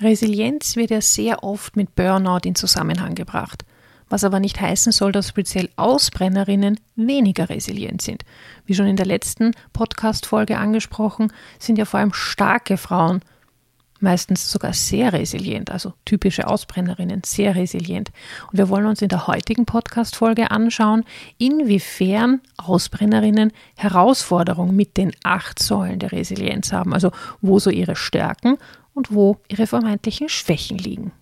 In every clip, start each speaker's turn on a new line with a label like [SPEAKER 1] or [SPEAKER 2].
[SPEAKER 1] Resilienz wird ja sehr oft mit Burnout in Zusammenhang gebracht, was aber nicht heißen soll, dass speziell Ausbrennerinnen weniger resilient sind. Wie schon in der letzten Podcast-Folge angesprochen, sind ja vor allem starke Frauen meistens sogar sehr resilient, also typische Ausbrennerinnen, sehr resilient. Und wir wollen uns in der heutigen Podcast-Folge anschauen, inwiefern Ausbrennerinnen Herausforderungen mit den acht Säulen der Resilienz haben, also wo so ihre Stärken und wo ihre vermeintlichen Schwächen liegen.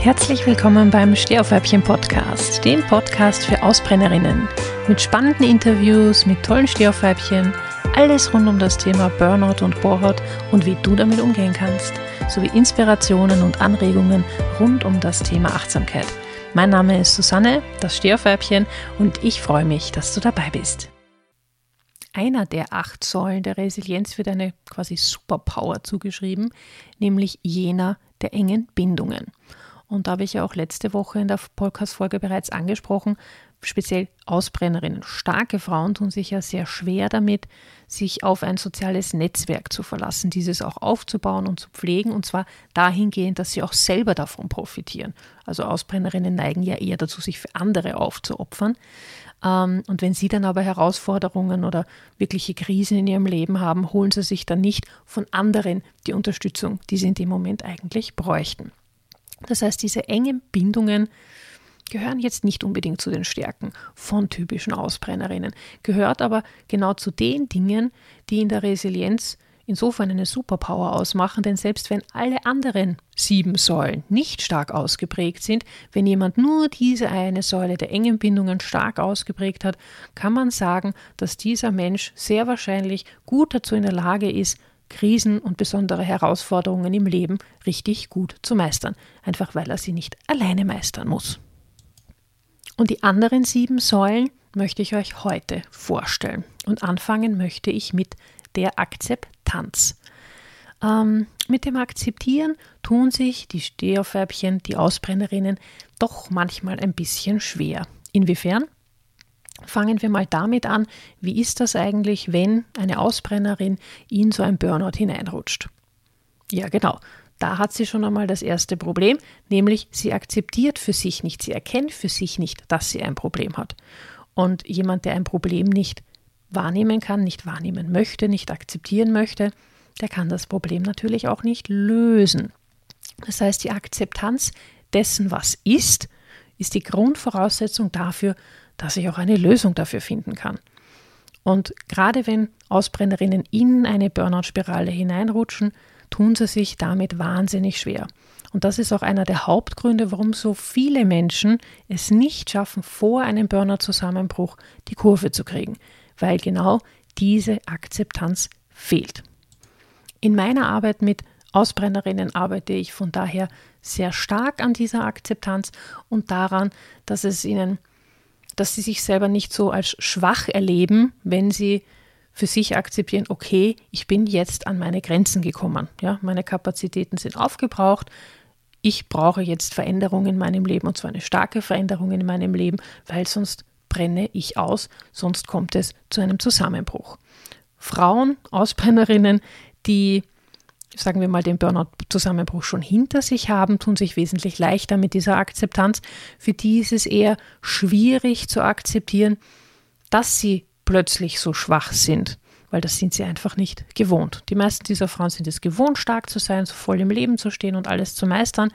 [SPEAKER 1] Herzlich willkommen beim Stehaufweibchen Podcast, dem Podcast für Ausbrennerinnen mit spannenden Interviews, mit tollen Stehaufweibchen, alles rund um das Thema Burnout und Bohrhaut und wie du damit umgehen kannst, sowie Inspirationen und Anregungen rund um das Thema Achtsamkeit. Mein Name ist Susanne, das Stehaufweibchen und ich freue mich, dass du dabei bist. Einer der acht Säulen der Resilienz wird eine quasi Superpower zugeschrieben, nämlich jener der engen Bindungen. Und da habe ich ja auch letzte Woche in der Podcast-Folge bereits angesprochen, speziell Ausbrennerinnen, starke Frauen tun sich ja sehr schwer damit, sich auf ein soziales Netzwerk zu verlassen, dieses auch aufzubauen und zu pflegen, und zwar dahingehend, dass sie auch selber davon profitieren. Also Ausbrennerinnen neigen ja eher dazu, sich für andere aufzuopfern. Ähm, und wenn sie dann aber Herausforderungen oder wirkliche Krisen in ihrem Leben haben, holen sie sich dann nicht von anderen die Unterstützung, die sie in dem Moment eigentlich bräuchten. Das heißt, diese engen Bindungen gehören jetzt nicht unbedingt zu den Stärken von typischen Ausbrennerinnen, gehört aber genau zu den Dingen, die in der Resilienz insofern eine Superpower ausmachen, denn selbst wenn alle anderen sieben Säulen nicht stark ausgeprägt sind, wenn jemand nur diese eine Säule der engen Bindungen stark ausgeprägt hat, kann man sagen, dass dieser Mensch sehr wahrscheinlich gut dazu in der Lage ist, Krisen und besondere Herausforderungen im Leben richtig gut zu meistern, einfach weil er sie nicht alleine meistern muss. Und die anderen sieben Säulen möchte ich euch heute vorstellen. Und anfangen möchte ich mit der Akzeptanz. Ähm, mit dem Akzeptieren tun sich die Stehaufweibchen, die Ausbrennerinnen, doch manchmal ein bisschen schwer. Inwiefern? Fangen wir mal damit an, wie ist das eigentlich, wenn eine Ausbrennerin in so ein Burnout hineinrutscht? Ja, genau. Da hat sie schon einmal das erste Problem, nämlich sie akzeptiert für sich nicht, sie erkennt für sich nicht, dass sie ein Problem hat. Und jemand, der ein Problem nicht wahrnehmen kann, nicht wahrnehmen möchte, nicht akzeptieren möchte, der kann das Problem natürlich auch nicht lösen. Das heißt, die Akzeptanz dessen, was ist, ist die Grundvoraussetzung dafür, dass ich auch eine Lösung dafür finden kann. Und gerade wenn Ausbrennerinnen in eine Burnout-Spirale hineinrutschen, tun sie sich damit wahnsinnig schwer. Und das ist auch einer der Hauptgründe, warum so viele Menschen es nicht schaffen, vor einem Burnout-Zusammenbruch die Kurve zu kriegen, weil genau diese Akzeptanz fehlt. In meiner Arbeit mit Ausbrennerinnen arbeite ich von daher sehr stark an dieser Akzeptanz und daran, dass es ihnen, dass sie sich selber nicht so als schwach erleben, wenn sie für sich akzeptieren, okay, ich bin jetzt an meine Grenzen gekommen. Ja, meine Kapazitäten sind aufgebraucht. Ich brauche jetzt Veränderungen in meinem Leben und zwar eine starke Veränderung in meinem Leben, weil sonst brenne ich aus, sonst kommt es zu einem Zusammenbruch. Frauen, Ausbrennerinnen, die sagen wir mal, den Burnout-Zusammenbruch schon hinter sich haben, tun sich wesentlich leichter mit dieser Akzeptanz. Für die ist es eher schwierig zu akzeptieren, dass sie plötzlich so schwach sind, weil das sind sie einfach nicht gewohnt. Die meisten dieser Frauen sind es gewohnt, stark zu sein, so voll im Leben zu stehen und alles zu meistern.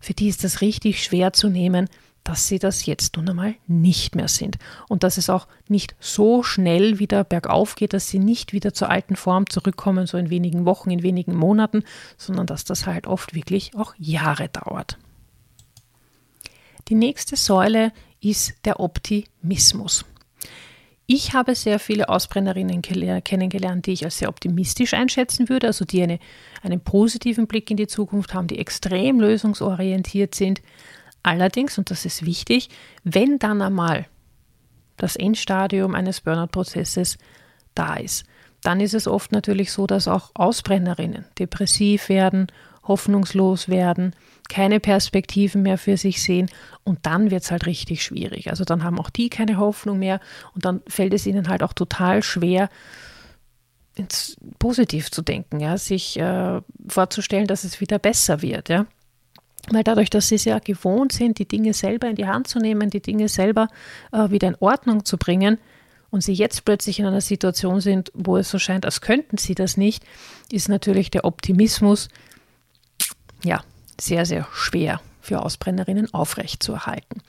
[SPEAKER 1] Für die ist das richtig schwer zu nehmen, dass sie das jetzt nun einmal nicht mehr sind. Und dass es auch nicht so schnell wieder bergauf geht, dass sie nicht wieder zur alten Form zurückkommen, so in wenigen Wochen, in wenigen Monaten, sondern dass das halt oft wirklich auch Jahre dauert. Die nächste Säule ist der Optimismus. Ich habe sehr viele Ausbrennerinnen kennengelernt, die ich als sehr optimistisch einschätzen würde, also die eine, einen positiven Blick in die Zukunft haben, die extrem lösungsorientiert sind. Allerdings, und das ist wichtig, wenn dann einmal das Endstadium eines Burnout-Prozesses da ist, dann ist es oft natürlich so, dass auch Ausbrennerinnen depressiv werden, hoffnungslos werden, keine Perspektiven mehr für sich sehen und dann wird es halt richtig schwierig. Also dann haben auch die keine Hoffnung mehr und dann fällt es ihnen halt auch total schwer, positiv zu denken, ja, sich äh, vorzustellen, dass es wieder besser wird, ja. Weil dadurch, dass sie es ja gewohnt sind, die Dinge selber in die Hand zu nehmen, die Dinge selber äh, wieder in Ordnung zu bringen, und sie jetzt plötzlich in einer Situation sind, wo es so scheint, als könnten sie das nicht, ist natürlich der Optimismus ja sehr, sehr schwer für Ausbrennerinnen aufrechtzuerhalten.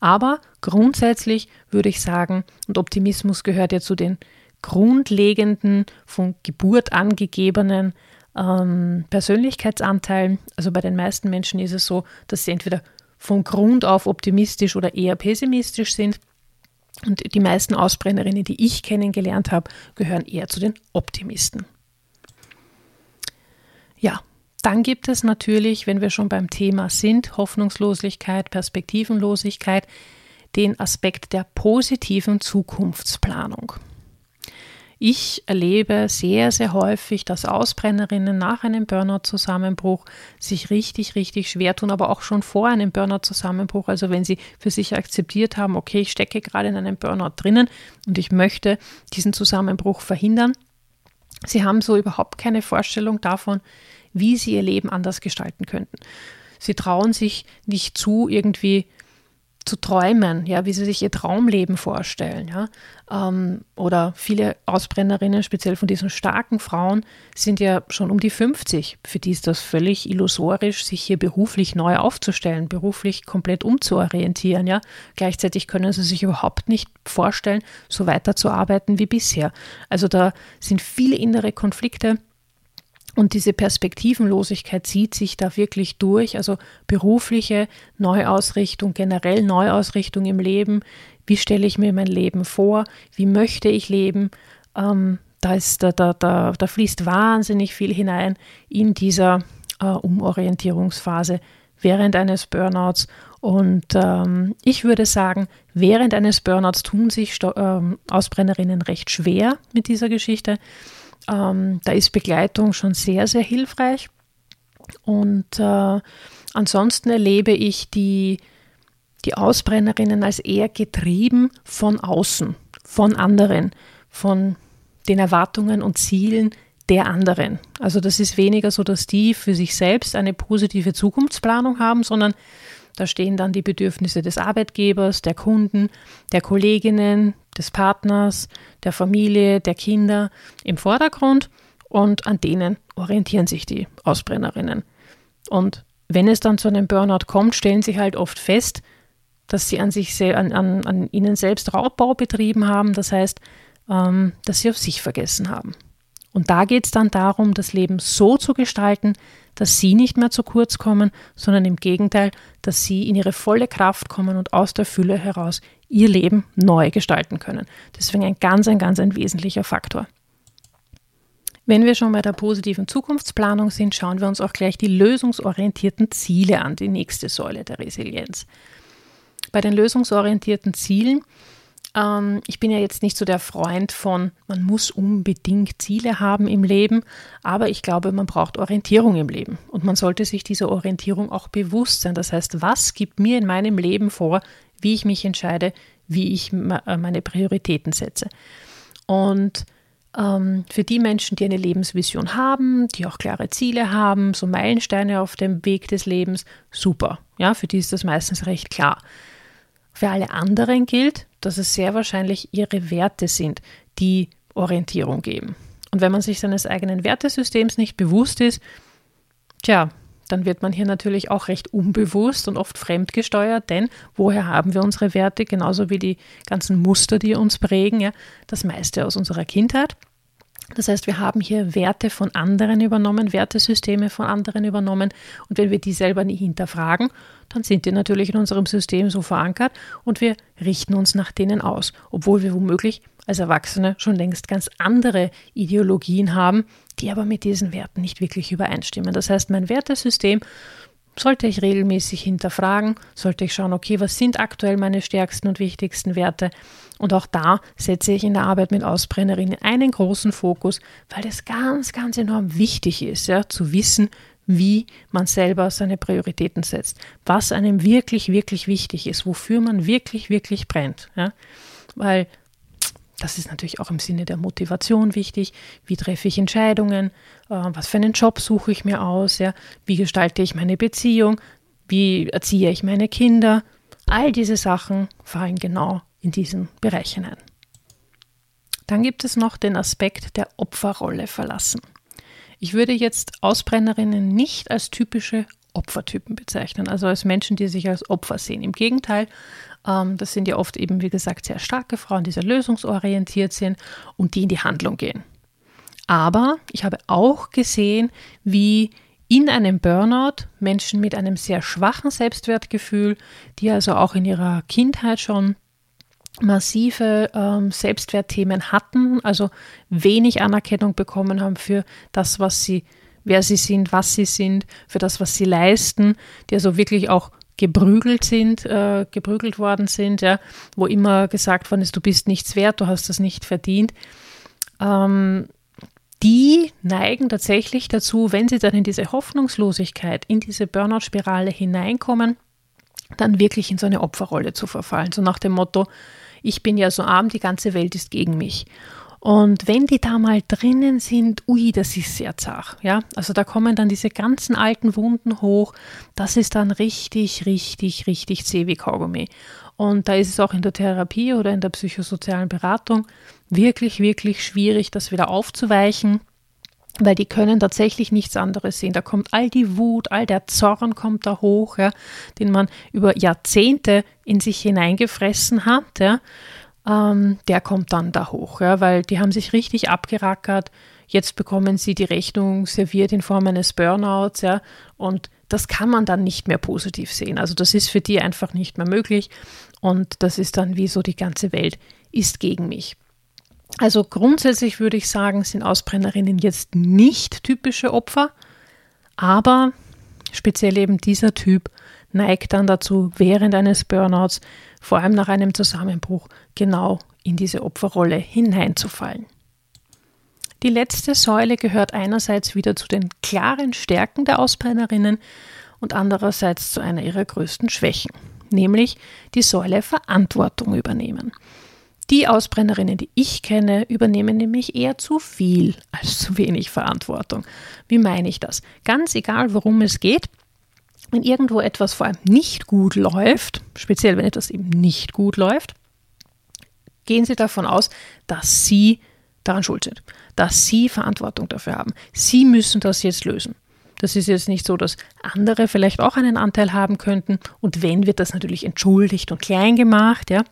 [SPEAKER 1] Aber grundsätzlich würde ich sagen, und Optimismus gehört ja zu den grundlegenden, von Geburt angegebenen ähm, Persönlichkeitsanteilen. Also bei den meisten Menschen ist es so, dass sie entweder von Grund auf optimistisch oder eher pessimistisch sind. Und die meisten Ausbrennerinnen, die ich kennengelernt habe, gehören eher zu den Optimisten. Ja, dann gibt es natürlich, wenn wir schon beim Thema sind, Hoffnungslosigkeit, Perspektivenlosigkeit, den Aspekt der positiven Zukunftsplanung. Ich erlebe sehr, sehr häufig, dass Ausbrennerinnen nach einem Burnout-Zusammenbruch sich richtig, richtig schwer tun, aber auch schon vor einem Burnout-Zusammenbruch. Also wenn sie für sich akzeptiert haben, okay, ich stecke gerade in einem Burnout drinnen und ich möchte diesen Zusammenbruch verhindern. Sie haben so überhaupt keine Vorstellung davon, wie sie ihr Leben anders gestalten könnten. Sie trauen sich nicht zu, irgendwie zu träumen, ja, wie sie sich ihr Traumleben vorstellen, ja. Ähm, oder viele Ausbrennerinnen, speziell von diesen starken Frauen, sind ja schon um die 50. Für die ist das völlig illusorisch, sich hier beruflich neu aufzustellen, beruflich komplett umzuorientieren, ja. Gleichzeitig können sie sich überhaupt nicht vorstellen, so weiterzuarbeiten wie bisher. Also da sind viele innere Konflikte und diese Perspektivenlosigkeit zieht sich da wirklich durch, also berufliche Neuausrichtung, generell Neuausrichtung im Leben. Wie stelle ich mir mein Leben vor? Wie möchte ich leben? Ähm, da, ist, da, da, da, da fließt wahnsinnig viel hinein in dieser äh, Umorientierungsphase während eines Burnouts. Und ähm, ich würde sagen, während eines Burnouts tun sich Sto ähm, Ausbrennerinnen recht schwer mit dieser Geschichte. Ähm, da ist Begleitung schon sehr, sehr hilfreich. Und äh, ansonsten erlebe ich die, die Ausbrennerinnen als eher getrieben von außen, von anderen, von den Erwartungen und Zielen der anderen. Also das ist weniger so, dass die für sich selbst eine positive Zukunftsplanung haben, sondern da stehen dann die Bedürfnisse des Arbeitgebers, der Kunden, der Kolleginnen, des Partners, der Familie, der Kinder im Vordergrund und an denen orientieren sich die Ausbrennerinnen. Und wenn es dann zu einem Burnout kommt, stellen sie halt oft fest, dass sie an sich an, an, an ihnen selbst Raubbau betrieben haben, das heißt, ähm, dass sie auf sich vergessen haben. Und da geht es dann darum, das Leben so zu gestalten, dass sie nicht mehr zu kurz kommen, sondern im Gegenteil, dass sie in ihre volle Kraft kommen und aus der Fülle heraus ihr Leben neu gestalten können. Deswegen ein ganz, ein ganz ein wesentlicher Faktor. Wenn wir schon bei der positiven Zukunftsplanung sind, schauen wir uns auch gleich die lösungsorientierten Ziele an, die nächste Säule der Resilienz. Bei den lösungsorientierten Zielen ähm, ich bin ja jetzt nicht so der Freund von, man muss unbedingt Ziele haben im Leben, aber ich glaube, man braucht Orientierung im Leben und man sollte sich dieser Orientierung auch bewusst sein. Das heißt, was gibt mir in meinem Leben vor, wie ich mich entscheide, wie ich äh, meine Prioritäten setze. Und ähm, für die Menschen, die eine Lebensvision haben, die auch klare Ziele haben, so Meilensteine auf dem Weg des Lebens, super. Ja, für die ist das meistens recht klar. Für alle anderen gilt, dass es sehr wahrscheinlich ihre Werte sind, die Orientierung geben. Und wenn man sich seines eigenen Wertesystems nicht bewusst ist, tja, dann wird man hier natürlich auch recht unbewusst und oft fremdgesteuert, denn woher haben wir unsere Werte, genauso wie die ganzen Muster, die uns prägen, ja, das meiste aus unserer Kindheit. Das heißt, wir haben hier Werte von anderen übernommen, Wertesysteme von anderen übernommen. Und wenn wir die selber nie hinterfragen, dann sind die natürlich in unserem System so verankert und wir richten uns nach denen aus, obwohl wir womöglich als Erwachsene schon längst ganz andere Ideologien haben, die aber mit diesen Werten nicht wirklich übereinstimmen. Das heißt, mein Wertesystem sollte ich regelmäßig hinterfragen, sollte ich schauen, okay, was sind aktuell meine stärksten und wichtigsten Werte und auch da setze ich in der Arbeit mit Ausbrennerinnen einen großen Fokus, weil es ganz, ganz enorm wichtig ist, ja, zu wissen, wie man selber seine Prioritäten setzt, was einem wirklich, wirklich wichtig ist, wofür man wirklich, wirklich brennt. Ja. Weil das ist natürlich auch im Sinne der Motivation wichtig. Wie treffe ich Entscheidungen? Äh, was für einen Job suche ich mir aus? Ja? Wie gestalte ich meine Beziehung? Wie erziehe ich meine Kinder? All diese Sachen fallen genau in diesen Bereich hinein. Dann gibt es noch den Aspekt der Opferrolle verlassen. Ich würde jetzt Ausbrennerinnen nicht als typische Opfertypen bezeichnen, also als Menschen, die sich als Opfer sehen. Im Gegenteil, ähm, das sind ja oft eben, wie gesagt, sehr starke Frauen, die sehr lösungsorientiert sind und die in die Handlung gehen. Aber ich habe auch gesehen, wie in einem Burnout Menschen mit einem sehr schwachen Selbstwertgefühl, die also auch in ihrer Kindheit schon massive ähm, Selbstwertthemen hatten, also wenig Anerkennung bekommen haben für das, was sie, wer sie sind, was sie sind, für das, was sie leisten, die also wirklich auch geprügelt sind, äh, geprügelt worden sind, ja, wo immer gesagt worden ist, du bist nichts wert, du hast das nicht verdient. Ähm, die neigen tatsächlich dazu, wenn sie dann in diese Hoffnungslosigkeit, in diese Burnout-Spirale hineinkommen, dann wirklich in so eine Opferrolle zu verfallen. So nach dem Motto, ich bin ja so arm, die ganze Welt ist gegen mich. Und wenn die da mal drinnen sind, ui, das ist sehr zart. Ja, also da kommen dann diese ganzen alten Wunden hoch. Das ist dann richtig, richtig, richtig zäh wie Kaugummi. Und da ist es auch in der Therapie oder in der psychosozialen Beratung wirklich, wirklich schwierig, das wieder aufzuweichen weil die können tatsächlich nichts anderes sehen. Da kommt all die Wut, all der Zorn kommt da hoch, ja, den man über Jahrzehnte in sich hineingefressen hat, ja, ähm, der kommt dann da hoch, ja, weil die haben sich richtig abgerackert. Jetzt bekommen sie die Rechnung serviert in Form eines Burnouts, ja, und das kann man dann nicht mehr positiv sehen. Also das ist für die einfach nicht mehr möglich und das ist dann wie so die ganze Welt ist gegen mich. Also grundsätzlich würde ich sagen, sind Ausbrennerinnen jetzt nicht typische Opfer, aber speziell eben dieser Typ neigt dann dazu, während eines Burnouts, vor allem nach einem Zusammenbruch, genau in diese Opferrolle hineinzufallen. Die letzte Säule gehört einerseits wieder zu den klaren Stärken der Ausbrennerinnen und andererseits zu einer ihrer größten Schwächen, nämlich die Säule Verantwortung übernehmen. Die Ausbrennerinnen, die ich kenne, übernehmen nämlich eher zu viel als zu wenig Verantwortung. Wie meine ich das? Ganz egal, worum es geht, wenn irgendwo etwas vor allem nicht gut läuft, speziell wenn etwas eben nicht gut läuft, gehen Sie davon aus, dass Sie daran schuld sind, dass Sie Verantwortung dafür haben. Sie müssen das jetzt lösen. Das ist jetzt nicht so, dass andere vielleicht auch einen Anteil haben könnten. Und wenn, wird das natürlich entschuldigt und klein gemacht, ja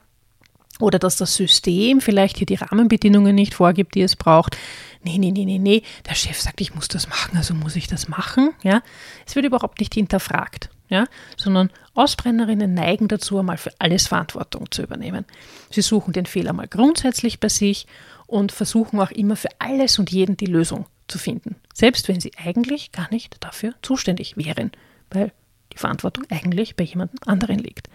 [SPEAKER 1] oder dass das System vielleicht hier die Rahmenbedingungen nicht vorgibt, die es braucht. Nee, nee, nee, nee, nee, der Chef sagt, ich muss das machen, also muss ich das machen, ja. Es wird überhaupt nicht hinterfragt, ja, sondern Ausbrennerinnen neigen dazu, einmal für alles Verantwortung zu übernehmen. Sie suchen den Fehler mal grundsätzlich bei sich und versuchen auch immer für alles und jeden die Lösung zu finden, selbst wenn sie eigentlich gar nicht dafür zuständig wären, weil die Verantwortung eigentlich bei jemandem anderen liegt.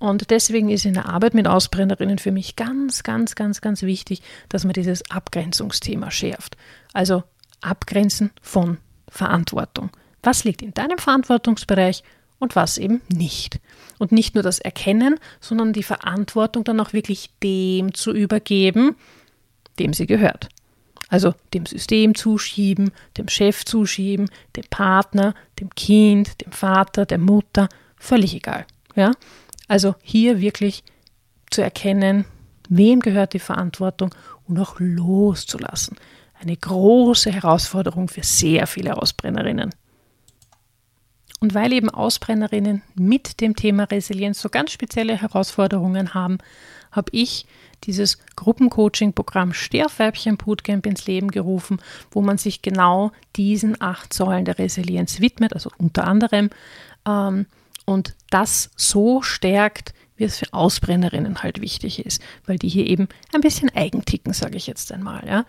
[SPEAKER 1] Und deswegen ist in der Arbeit mit Ausbrennerinnen für mich ganz, ganz, ganz, ganz wichtig, dass man dieses Abgrenzungsthema schärft. Also Abgrenzen von Verantwortung. Was liegt in deinem Verantwortungsbereich und was eben nicht? Und nicht nur das Erkennen, sondern die Verantwortung dann auch wirklich dem zu übergeben, dem sie gehört. Also dem System zuschieben, dem Chef zuschieben, dem Partner, dem Kind, dem Vater, der Mutter, völlig egal. Ja? Also hier wirklich zu erkennen, wem gehört die Verantwortung und auch loszulassen. Eine große Herausforderung für sehr viele Ausbrennerinnen. Und weil eben Ausbrennerinnen mit dem Thema Resilienz so ganz spezielle Herausforderungen haben, habe ich dieses Gruppencoaching-Programm Sterfweibchen Bootcamp ins Leben gerufen, wo man sich genau diesen acht Säulen der Resilienz widmet, also unter anderem ähm, und das so stärkt, wie es für Ausbrennerinnen halt wichtig ist, weil die hier eben ein bisschen eigenticken, sage ich jetzt einmal. Ja?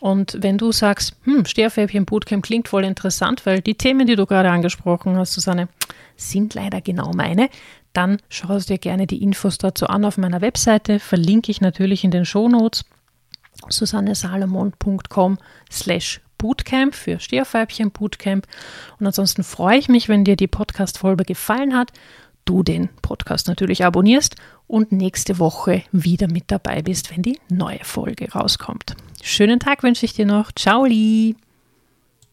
[SPEAKER 1] Und wenn du sagst, hm, Steherfäbchen Bootcamp klingt voll interessant, weil die Themen, die du gerade angesprochen hast, Susanne, sind leider genau meine, dann schau dir gerne die Infos dazu an auf meiner Webseite, verlinke ich natürlich in den Shownotes susannesalomon.com slash Bootcamp für Steherweibchen Bootcamp. Und ansonsten freue ich mich, wenn dir die Podcast-Folge gefallen hat. Du den Podcast natürlich abonnierst und nächste Woche wieder mit dabei bist, wenn die neue Folge rauskommt. Schönen Tag wünsche ich dir noch. Ciao, Lee.